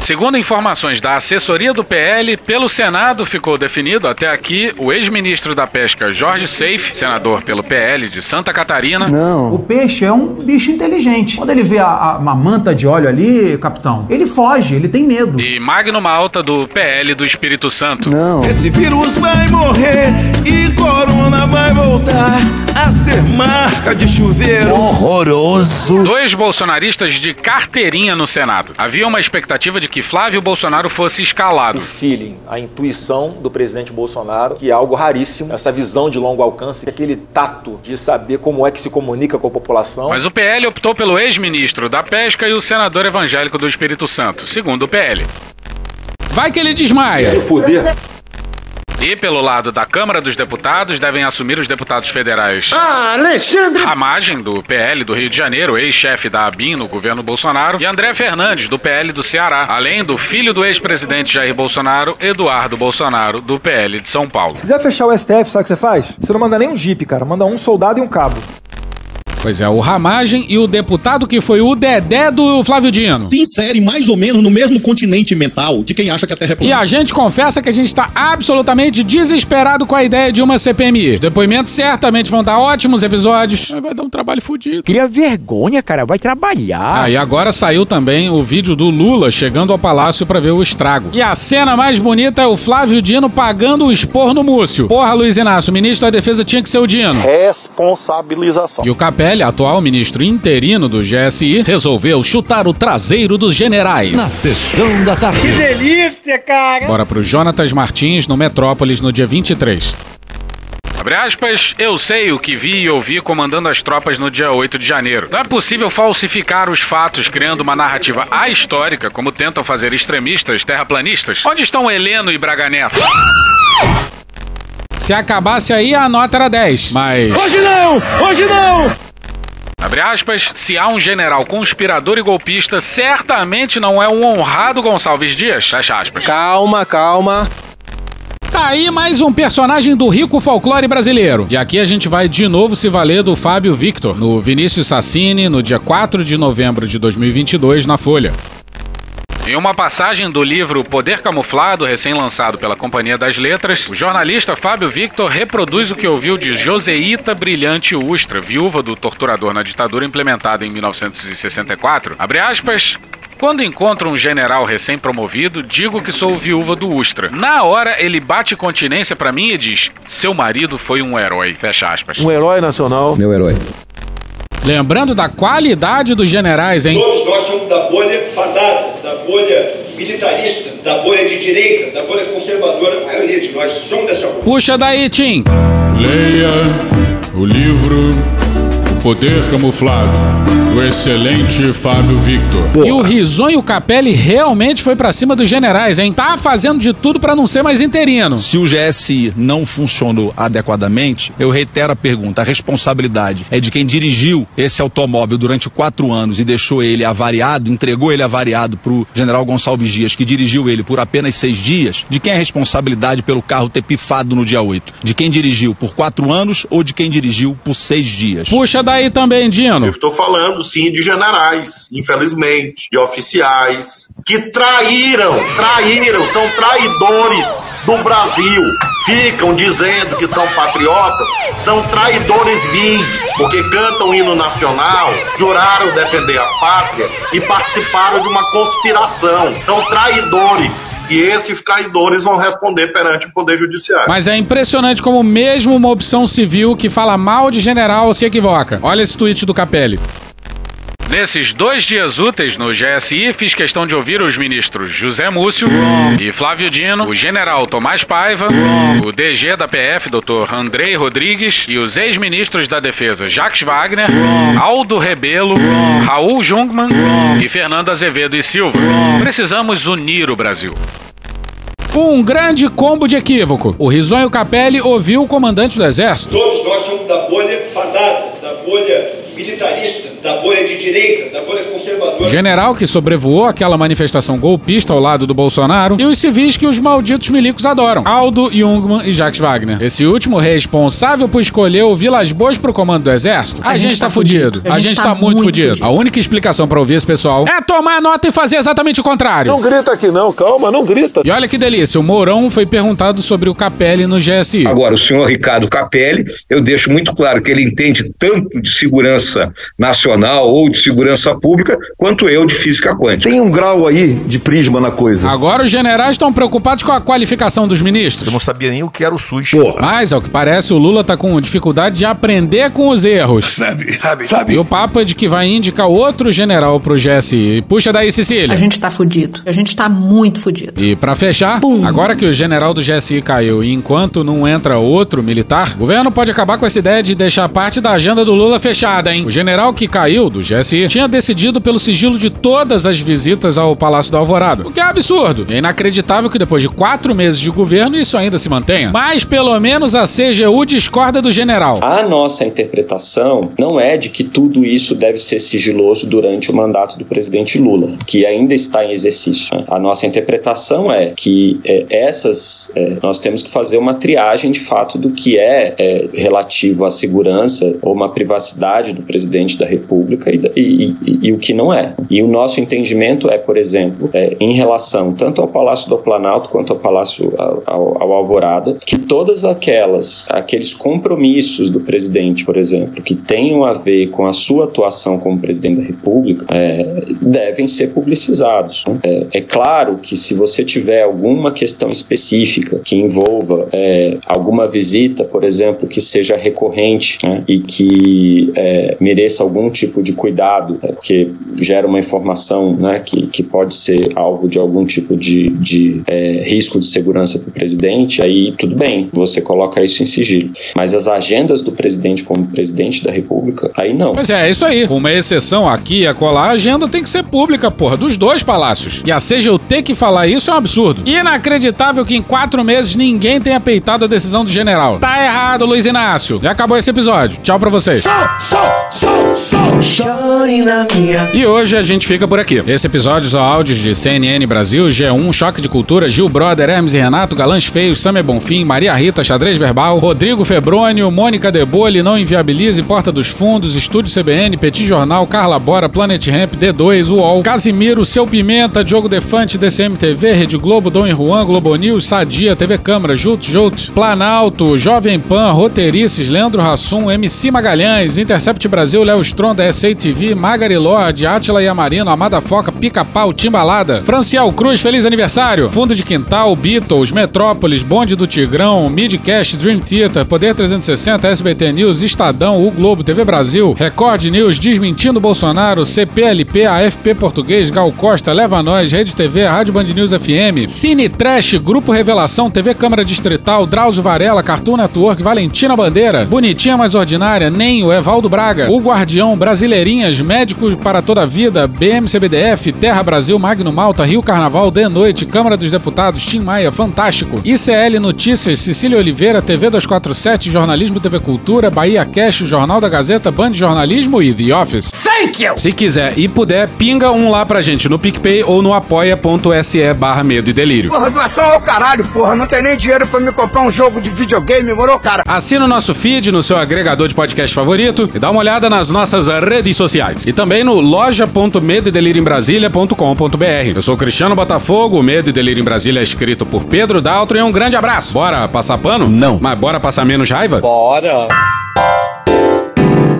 Segundo informações da assessoria do PL, pelo Senado ficou definido até aqui o ex-ministro da Pesca Jorge Seif, senador pelo PL de Santa Catarina, O peixe é um bicho inteligente. Quando ele vê a- a- uma manta de óleo ali, capitão, ele foge, ele tem medo. e Magno Malta do PL do Espírito Santo. Esse vírus vai morrer e corona vai voltar a ser marca de chuveiro. Horroroso. Dois bolsonaristas de carteirinha no Senado. Havia uma expectativa de que Flávio Bolsonaro fosse escalado. feeling, a intuição do presidente Bolsonaro, que é algo raríssimo, essa visão de longo alcance, aquele tato de saber como é que se comunica com a população. Mas o PL optou pelo ex-ministro da Pesca e o senador evangélico do Espírito Santo, segundo o PL. Vai que ele desmaia. Se fuder. E pelo lado da Câmara dos Deputados devem assumir os deputados federais. Ah, Alexandre! Ramagem, do PL do Rio de Janeiro, ex-chefe da ABIN no governo Bolsonaro, e André Fernandes, do PL do Ceará, além do filho do ex-presidente Jair Bolsonaro, Eduardo Bolsonaro, do PL de São Paulo. Se quiser fechar o STF, sabe o que você faz? Você não manda nem um jipe, cara. Manda um soldado e um cabo. Pois é, o Ramagem e o deputado que foi o Dedé do Flávio Dino. Se insere mais ou menos no mesmo continente mental de quem acha que a Terra é E plana. a gente confessa que a gente tá absolutamente desesperado com a ideia de uma CPMI. Os depoimentos certamente vão dar ótimos episódios. Vai dar um trabalho fodido. Cria vergonha, cara. Vai trabalhar. Ah, e agora saiu também o vídeo do Lula chegando ao palácio pra ver o estrago. E a cena mais bonita é o Flávio Dino pagando o expor no Múcio. Porra, Luiz Inácio, o ministro da Defesa tinha que ser o Dino. Responsabilização. E o Capelli, atual ministro interino do GSI, resolveu chutar o traseiro dos generais. Na sessão da tarde. Que delícia, cara! Bora pro Jonatas Martins no Metrópolis no dia 23. Abre aspas, eu sei o que vi e ouvi comandando as tropas no dia 8 de janeiro. Não é possível falsificar os fatos criando uma narrativa ahistórica, como tentam fazer extremistas terraplanistas. Onde estão Heleno e Braga Neto? Se acabasse aí, a nota era 10, mas... Hoje não! Hoje não! Abre aspas, se há um general conspirador e golpista, certamente não é um honrado Gonçalves Dias. Fecha aspas. Calma, calma. Tá aí mais um personagem do rico folclore brasileiro. E aqui a gente vai de novo se valer do Fábio Victor, no Vinícius Sassini, no dia 4 de novembro de 2022, na Folha. Em uma passagem do livro Poder Camuflado, recém-lançado pela Companhia das Letras, o jornalista Fábio Victor reproduz o que ouviu de Joseíta Brilhante Ustra, viúva do torturador na ditadura implementada em 1964. Abre aspas. Quando encontro um general recém-promovido, digo que sou viúva do Ustra. Na hora, ele bate continência pra mim e diz: Seu marido foi um herói. Fecha aspas. Um herói nacional. Meu herói. Lembrando da qualidade dos generais, hein? Todos nós somos da bolha fadada, da bolha militarista, da bolha de direita, da bolha conservadora. A maioria de nós somos dessa bolha. Puxa daí, Tim. Leia o livro O Poder Camuflado, do excelente Fábio Victor. E o Risonho Capelli realmente foi pra cima dos generais, hein? Tá fazendo de tudo pra não ser mais interino. Se o GSI não funcionou adequadamente, eu reitero a pergunta: a responsabilidade é de quem dirigiu esse automóvel durante quatro anos e deixou ele avariado, entregou ele avariado pro general Gonçalves Dias, que dirigiu ele por apenas seis dias? De quem é a responsabilidade pelo carro ter pifado no dia 8? De quem dirigiu por quatro anos ou de quem dirigiu por seis dias? Puxa daí também, Dino. Eu estou falando, sim, de generais, infelizmente, de oficiais, que traíram, traíram, são traidores do Brasil. Ficam dizendo que são patriotas, são traidores vins, porque cantam o hino nacional, juraram defender a pátria e participaram de uma conspiração. São traidores. E esses traidores vão responder perante o Poder Judiciário. Mas é impressionante como mesmo uma opção civil que fala mal de general se equivoca. Olha esse tweet do Capelli. Nesses dois dias úteis no GSI, fiz questão de ouvir os ministros José Múcio e Flávio Dino, o general Tomás Paiva, o DG da PF, Dr. Andrei Rodrigues, e os ex-ministros da Defesa Jacques Wagner, Aldo Rebelo, Raul Jungmann e Fernando Azevedo e Silva. Precisamos unir o Brasil. Um grande combo de equívoco. O Risonho Capelli ouviu o comandante do exército. Todos nós somos da bolha fadada, da bolha militarista, da bolha de direita, da bolha conservadora. General que sobrevoou aquela manifestação golpista ao lado do Bolsonaro e os civis que os malditos milicos adoram, Aldo Jungmann e Jacques Wagner. Esse último responsável por escolher o Vilas Boas pro comando do exército. A, gente tá fudido. A gente tá muito fudido. A única explicação pra ouvir esse pessoal é tomar nota e fazer exatamente o contrário. Não grita aqui não, calma, não grita. E olha que delícia, o Mourão foi perguntado sobre o Capelli no GSI. Agora, o senhor Ricardo Capelli, eu deixo muito claro que ele entende tanto de segurança nacional ou de segurança pública, quanto eu de física quântica. Tem um grau aí de prisma na coisa. Agora os generais estão preocupados com a qualificação dos ministros. Eu não sabia nem o que era o SUS. Mas, ao que parece, o Lula tá com dificuldade de aprender com os erros. Sabe, sabe, E o papo é de que vai indicar outro general pro GSI. Puxa daí, Cecília. A gente tá fudido. A gente tá muito fudido. E pra fechar, agora que o general do GSI caiu e enquanto não entra outro militar, o governo pode acabar com essa ideia de deixar parte da agenda do Lula fechada, hein? O general que caiu caiu, do GSI, tinha decidido pelo sigilo de todas as visitas ao Palácio do Alvorada. O que é absurdo. É inacreditável que depois de quatro meses de governo isso ainda se mantenha. Mas pelo menos a CGU discorda do general. A nossa interpretação não é de que tudo isso deve ser sigiloso durante o mandato do presidente Lula, que ainda está em exercício. A nossa interpretação é que é, essas é, nós temos que fazer uma triagem de fato do que é, é relativo à segurança ou uma privacidade do presidente da República e, e, e, e, o que não é. E o nosso entendimento é, por exemplo, é, em relação tanto ao Palácio do Planalto quanto ao Palácio ao, ao, ao Alvorada, que todas aquelas aqueles compromissos do presidente, por exemplo, que tenham a ver com a sua atuação como presidente da República, é, devem ser publicizados. É, é, claro que se você tiver alguma questão específica que envolva é, alguma visita, por exemplo, que seja recorrente né, e que é, mereça algum tipo de cuidado, é, porque gera uma informação né, que, que pode ser alvo de algum tipo de, de é, risco de segurança para o presidente, aí tudo bem, você coloca isso em sigilo. Mas as agendas do presidente como presidente da República, aí não. Pois é, é isso aí. Uma exceção aqui e acolá, a agenda tem que ser pública, porra, dos dois palácios. E a CGU ter que falar isso é um absurdo. Inacreditável que em quatro meses ninguém tenha peitado a decisão do general. Tá errado, Luiz Inácio. Já acabou esse episódio. Tchau pra vocês. E hoje a gente fica por aqui. Esse episódio são áudios de CNN Brasil, G1, Choque de Cultura, Gil Brother, Hermes e Renato, Galãs Feios, Samer Bonfim, Maria Rita, Xadrez Verbal, Rodrigo Febrônio, Mônica Debole, Não Inviabilize, Porta dos Fundos, Estúdio CBN, Petit Jornal, Carla Bora, Planet Ramp, D2, UOL, Casimiro, Seu Pimenta, Diogo Defante, DCM TV, Rede Globo, Dom e Juan, Globo News, Sadia, TV Câmara, Jut Jut, Planalto, Jovem Pan, Roteirices, Leandro Rassum, MC Magalhães, Intercept Brasil, Léo Stron da SA TV, Magari Lorde, Átila Yamarino, Amada Foca, Pica-Pau, Timbalada, Francial Cruz, feliz aniversário, Fundo de Quintal, Beatles, Metrópolis, Bonde do Tigrão, Midcast, Dream Theater, Poder 360, SBT News, Estadão, O Globo, TV Brasil, Record News, Desmentindo Bolsonaro, CPLP, AFP Português, Gal Costa, Leva Nós, Rede TV, Rádio Band News FM, Cine Trash, Grupo Revelação, TV Câmara Distrital, Drauzio Varela, Cartoon Network, Valentina Bandeira, Bonitinha Mais Ordinária, Nenho, Evaldo Braga, O Guardião, Brasileirinhas, Médicos para Toda a Vida, BMCBDF, Terra Brasil, Magno Malta, Rio Carnaval, De Noite, Câmara dos Deputados, Tim Maia, Fantástico, ICL Notícias, Cecília Oliveira, TV 247, Jornalismo TV Cultura, Bahia Cash, Jornal da Gazeta, Band Jornalismo e The Office. Thank you! Se quiser e puder, pinga um lá pra gente no PicPay ou no apoia.se barra medo e delírio. Porra, doação ao caralho, porra. Não tem nem dinheiro pra me comprar um jogo de videogame, moro, cara? Assina o nosso feed no seu agregador de podcast favorito e dá uma olhada nas nossas redes sociais. E também no loja.medoedelirioembrasilha.com.br. Eu sou Cristiano Botafogo, o Medo e Delírio em Brasília é escrito por Pedro Daltro e um grande abraço. Bora passar pano? Não. Mas bora passar menos raiva? Bora.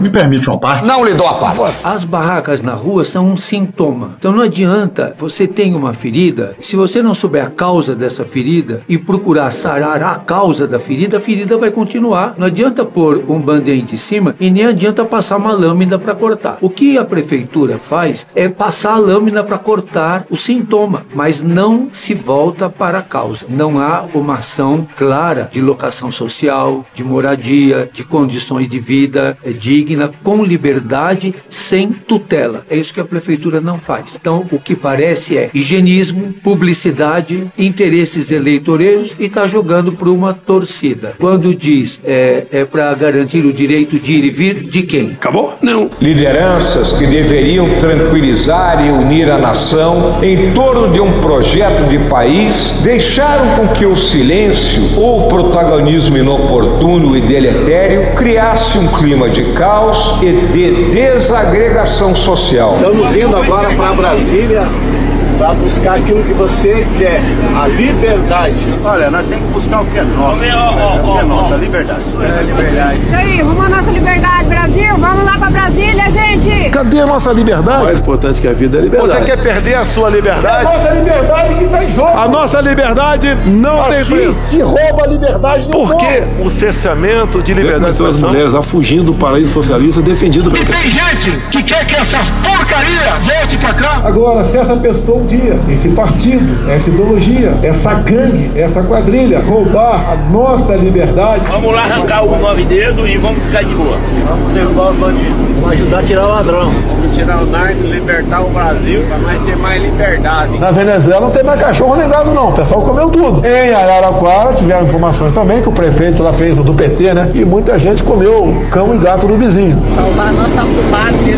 Me permite uma parte? Não lhe dou a parte. As barracas na rua são um sintoma. Então não adianta você ter uma ferida, se você não souber a causa dessa ferida e procurar sarar a causa da ferida, a ferida vai continuar. Não adianta pôr um band-aid em cima e nem adianta passar uma lâmina para cortar. O que a prefeitura faz é passar a lâmina para cortar o sintoma, mas não se volta para a causa. Não há uma ação clara de locação social, de moradia, de condições de vida eh, digna, com liberdade, sem tutela. É isso que a prefeitura não faz. Então, o que parece é higienismo, publicidade, interesses eleitoreiros e está jogando para uma torcida. Quando diz é, é para garantir o direito de ir e vir, de quem? Acabou? Não. Lideranças que deveriam tranquilizar e unir a nação em torno de um projeto de país deixaram com que o silêncio ou o protagonismo inoportuno e deletério criasse um clima de caos e de desagregação social. Estamos indo agora para Brasília para buscar aquilo que você quer, a liberdade. Olha, nós temos que buscar o que é nosso. O que é nosso, a liberdade. É a liberdade. Isso aí, vamos à nossa liberdade, Brasil. Vamos lá para Brasília, Cadê a nossa liberdade? O mais importante que a vida é a liberdade. Você quer perder a sua liberdade? É a nossa liberdade que está em jogo. A nossa liberdade não assim, tem preço. se rouba a liberdade do Por que o cerceamento de liberdade de expressão? mulheres a fugindo do paraíso socialista defendido pelo... E tem gente que quer que essa porcaria volte para cá. Agora, se essa pessoa dia, esse partido, essa ideologia, essa gangue, essa quadrilha, roubar a nossa liberdade. Vamos lá arrancar o nove dedos e vamos ficar de boa. Vamos derrubar os bandidos. Vamos ajudar a tirar o ladrão. Vamos tirar o narco, libertar o Brasil para nós ter mais liberdade. Na Venezuela não tem mais cachorro nem gado não, o pessoal comeu tudo. Em Araraquara tiveram informações também que o prefeito lá fez o do PT, né? E muita gente comeu cão e gato do vizinho. Salvar a nossa pátria.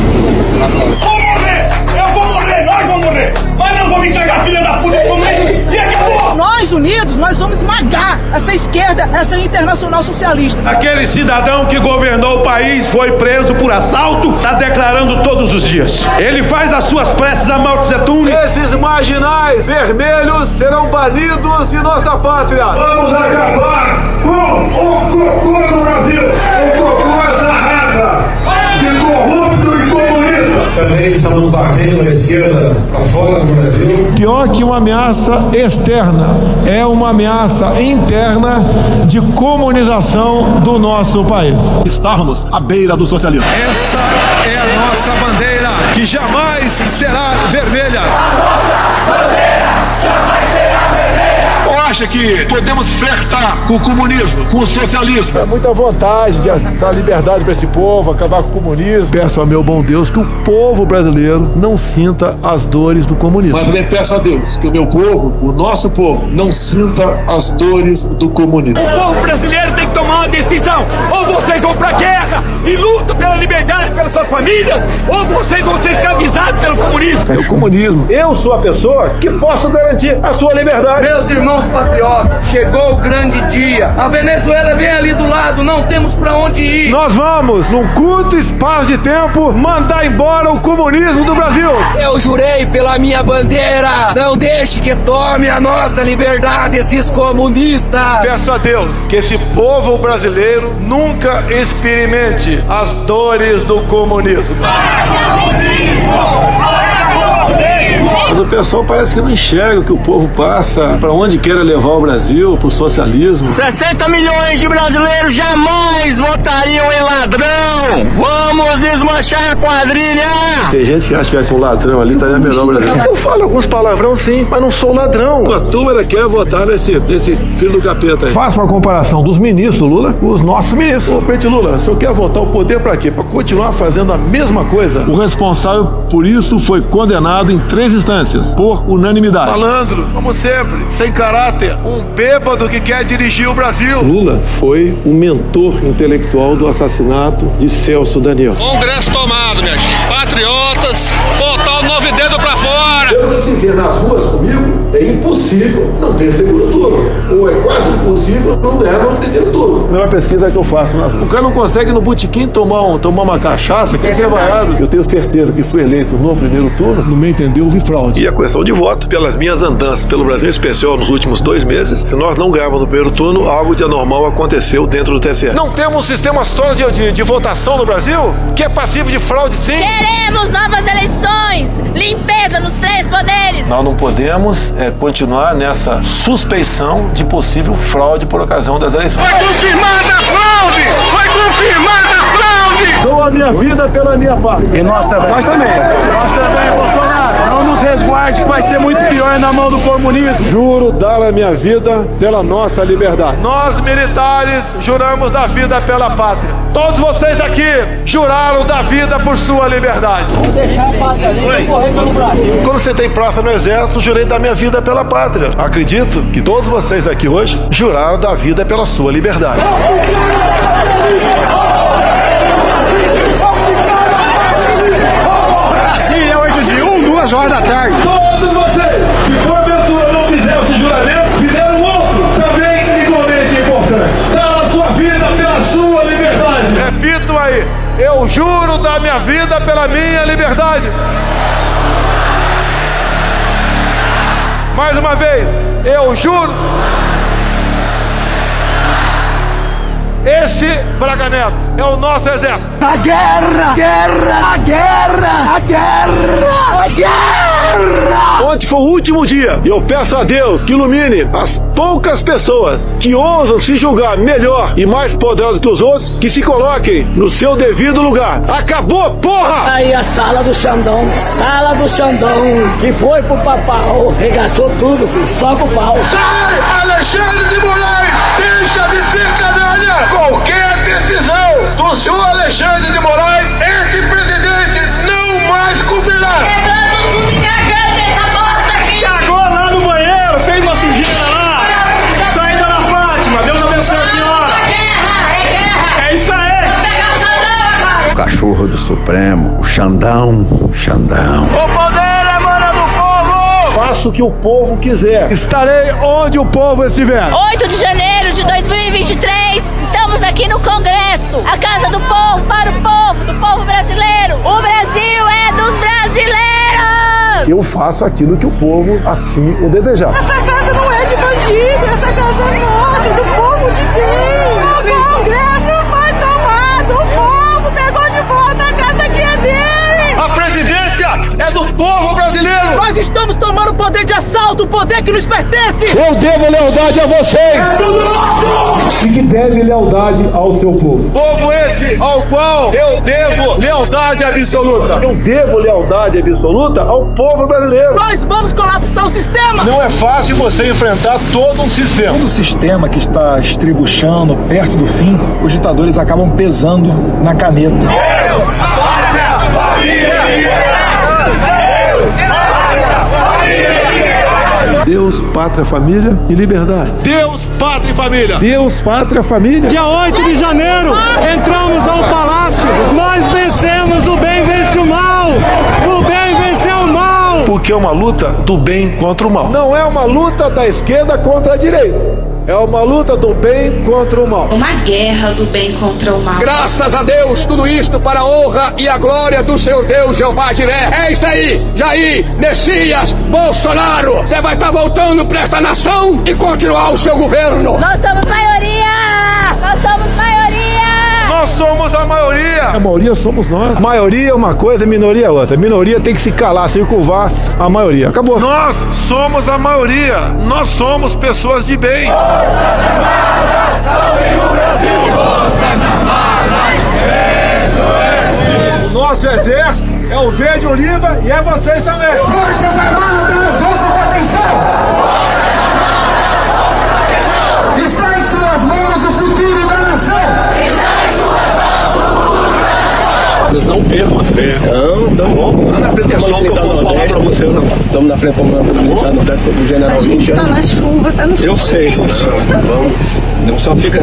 Unidos, nós vamos esmagar essa esquerda, essa internacional socialista. Aquele cidadão que governou o país foi preso por assalto, tá declarando todos os dias. Ele faz as suas preces a Mao Tse Tung. Esses marginais vermelhos serão banidos de nossa pátria. Vamos acabar com o cocô no Brasil! O cocô Também estamos varrendo a esquerda para fora do Brasil. Pior que uma ameaça externa, é uma ameaça interna de comunização do nosso país. Estarmos à beira do socialismo. Essa é a nossa bandeira, que jamais será vermelha. Acha que podemos flertar com o comunismo, com o socialismo? É muita vontade de dar liberdade para esse povo, acabar com o comunismo. Peço ao meu bom Deus que o povo brasileiro não sinta as dores do comunismo. Mas também peço a Deus que o meu povo, o nosso povo, não sinta as dores do comunismo. O povo brasileiro tem que tomar uma decisão. Ou vocês vão pra guerra e lutam pela liberdade pelas suas famílias, ou vocês vão ser escravizados pelo comunismo. É o comunismo. Eu sou a pessoa que posso garantir a sua liberdade. Meus irmãos patriotas, chegou o grande dia. A Venezuela vem ali do lado, não temos pra onde ir. Nós vamos, num curto espaço de tempo, mandar embora o comunismo do Brasil. Eu jurei pela minha bandeira, não deixe que tome a nossa liberdade esses comunistas. Peço a Deus que esse povo brasileiro nunca experimente as dores do comunismo. Mas o pessoal parece que não enxerga o que o povo passa, para onde quer levar o Brasil, pro socialismo. 60 milhões de brasileiros jamais votariam em ladrão. Vamos desmanchar a quadrilha. Tem gente que acha que vai ser um ladrão ali, estaria melhor o Brasil. Eu falo alguns palavrão sim, mas não sou ladrão. A turma ainda quer votar nesse, nesse filho do capeta aí. Faça uma comparação dos ministros do Lula com os nossos ministros. Ô, presidente Lula, o senhor quer votar o poder pra quê? Pra continuar fazendo a mesma coisa? O responsável por isso foi condenado em três instâncias, por unanimidade. Malandro, como sempre, sem caráter, um bêbado que quer dirigir o Brasil. Lula foi o mentor intelectual do assassinato de Celso Daniel. Congresso tomado, minha gente. Patriotas, botar o nove dedo pra. Pelo que se vê nas ruas comigo, é impossível não ter segundo turno. Ou é quase impossível não ganhar no primeiro turno. Não é uma pesquisa que eu faço na rua. O cara não consegue no botequim tomar, um, tomar uma cachaça, quer ser vaiado. Eu tenho certeza que fui eleito no primeiro turno, no meu entender, houve fraude. E a questão de voto, pelas minhas andanças pelo Brasil em especial nos últimos dois meses, se nós não ganharmos no primeiro turno, algo de anormal aconteceu dentro do TSE. Não temos um sistema sólido de, de, de votação no Brasil que é passivo de fraude, sim? Queremos novas eleições, limpeza nos três poderes. Nós não podemos é, continuar nessa suspeição de possível fraude por ocasião das eleições. Foi confirmada a fraude! Foi confirmada a fraude! Dou a minha vida pela minha parte. E nós também. Nós também. Nós também, Bolsonaro. Não nos resguarde que vai ser muito pior na mão do comunismo. Juro dar a minha vida pela nossa liberdade. Nós, militares, juramos dar vida pela pátria. Todos vocês aqui juraram dar vida por sua liberdade. Vamos deixar a pátria ali e correr pelo Brasil. Quando você tem praça no exército, jurei dar minha vida pela pátria. Acredito que todos vocês aqui hoje juraram dar vida pela sua liberdade. De 1, 2 horas da tarde. Todos vocês que porventura não fizeram esse juramento, fizeram outro também igualmente importante. Dar a sua vida pela sua liberdade. Repito aí, eu juro dar minha vida pela minha liberdade. Mais uma vez, eu juro. Esse Braga Neto é o nosso exército. A guerra! Guerra! A guerra! A guerra! A guerra! guerra! Ontem foi o último dia e eu peço a Deus que ilumine as poucas pessoas que ousam se julgar melhor e mais poderosos que os outros, que se coloquem no seu devido lugar. Acabou, porra! Aí a sala do Xandão, sala do Xandão, que foi pro papau, regaçou tudo, filho, só com o pau. Sai, Alexandre de Moraes! Deixa de ser Qualquer decisão do senhor Alexandre de Moraes, esse presidente não mais cumprirá! Cagou lá no banheiro, fez uma sujeira lá. Saída da Fátima, Deus abençoe a senhora. É isso aí. O cachorro do Supremo, o Xandão, Xandão. O poder povo. Faço o que o povo quiser. Estarei onde o povo estiver. 8 de janeiro de 2023, estamos aqui no Congresso, a casa do povo, para o povo, do povo brasileiro. O Brasil é dos brasileiros! Eu faço aquilo que o povo assim o desejar. Essa casa não é de bandido, essa casa é nossa, do povo de bem. O Congresso foi tomado, o povo pegou de volta a casa que é dele. A presidência é do povo. Nós estamos tomando o poder de assalto, o poder que nos pertence. Eu devo lealdade a vocês. E que deve lealdade ao seu povo. Povo esse ao qual eu devo lealdade absoluta. Eu devo lealdade absoluta ao povo brasileiro. Nós vamos colapsar o sistema. Não é fácil você enfrentar todo um sistema. Todo sistema que está estribuchando perto do fim, os ditadores acabam pesando na caneta. Deus, pátria, família e liberdade. Deus, pátria e família. Deus, pátria, família. Dia 8 de janeiro, entramos ao palácio. Nós vencemos, o bem vence o mal. O bem venceu o mal. Porque é uma luta do bem contra o mal. Não é uma luta da esquerda contra a direita. É uma luta do bem contra o mal. Uma guerra do bem contra o mal. Graças a Deus, tudo isto para a honra e a glória do seu Deus Jeová Jiré. É isso aí, Jair, Messias, Bolsonaro. Você vai estar voltando para esta nação e continuar o seu governo. Nós somos maioria! Nós somos a maioria. A maioria somos nós. Maioria é uma coisa, minoria é outra. Minoria tem que se calar, se curvar a maioria. Acabou. Nós somos a maioria. Nós somos pessoas de bem. O nosso exército é o verde oliva e é vocês também. Forças Armadas, ouçam com atenção! Vocês não percam a fé. Não, então vamos lá na frente. É só o que eu posso falar pra vocês agora. Estamos na frente do militar no teto do general A gente tá na chuva, tá no Eu sei, vamos. Não só fica.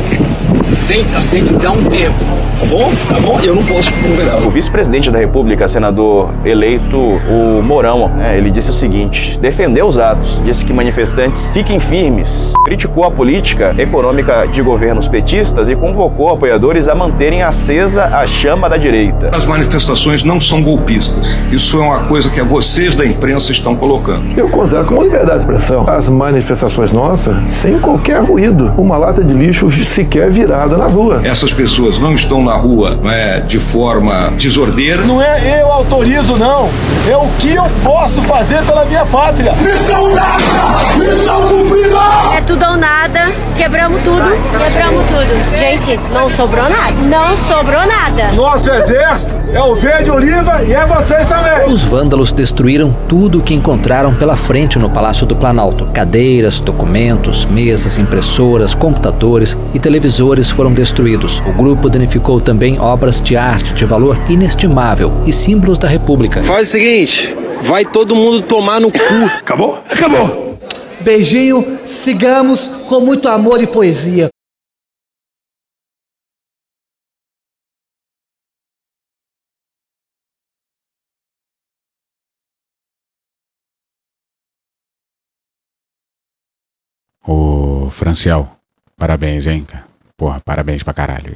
Tenta, tem que dar um tempo. Tá bom? Tá bom? Eu não posso conversar. O vice-presidente da República, senador eleito, o Mourão, né, ele disse o seguinte: defendeu os atos, disse que manifestantes fiquem firmes, criticou a política econômica de governos petistas e convocou apoiadores a manterem acesa a chama da direita. As manifestações não são golpistas. Isso é uma coisa que vocês da imprensa estão colocando. Eu considero como liberdade de expressão. As manifestações nossas, sem qualquer ruído. Uma lata de lixo sequer virada nas ruas. Essas pessoas não estão na rua não é, de forma desordeira. Não é eu autorizo, não. É o que eu posso fazer pela minha pátria. Missão dada! Missão cumprida! É tudo ou nada, quebramos tudo, quebramos tudo. Gente, não sobrou nada. Não sobrou nada. Nosso exército é o verde oliva e é vocês também. Os vândalos destruíram tudo o que encontraram pela frente no Palácio do Planalto. Cadeiras, documentos, mesas, impressoras, computadores e televisores foram destruídos. O grupo danificou também obras de arte de valor inestimável e símbolos da República. Faz o seguinte, vai todo mundo tomar no cu. Acabou? Acabou. Beijinho, sigamos com muito amor e poesia. Ô, Franciel, parabéns, hein? Porra, parabéns pra caralho.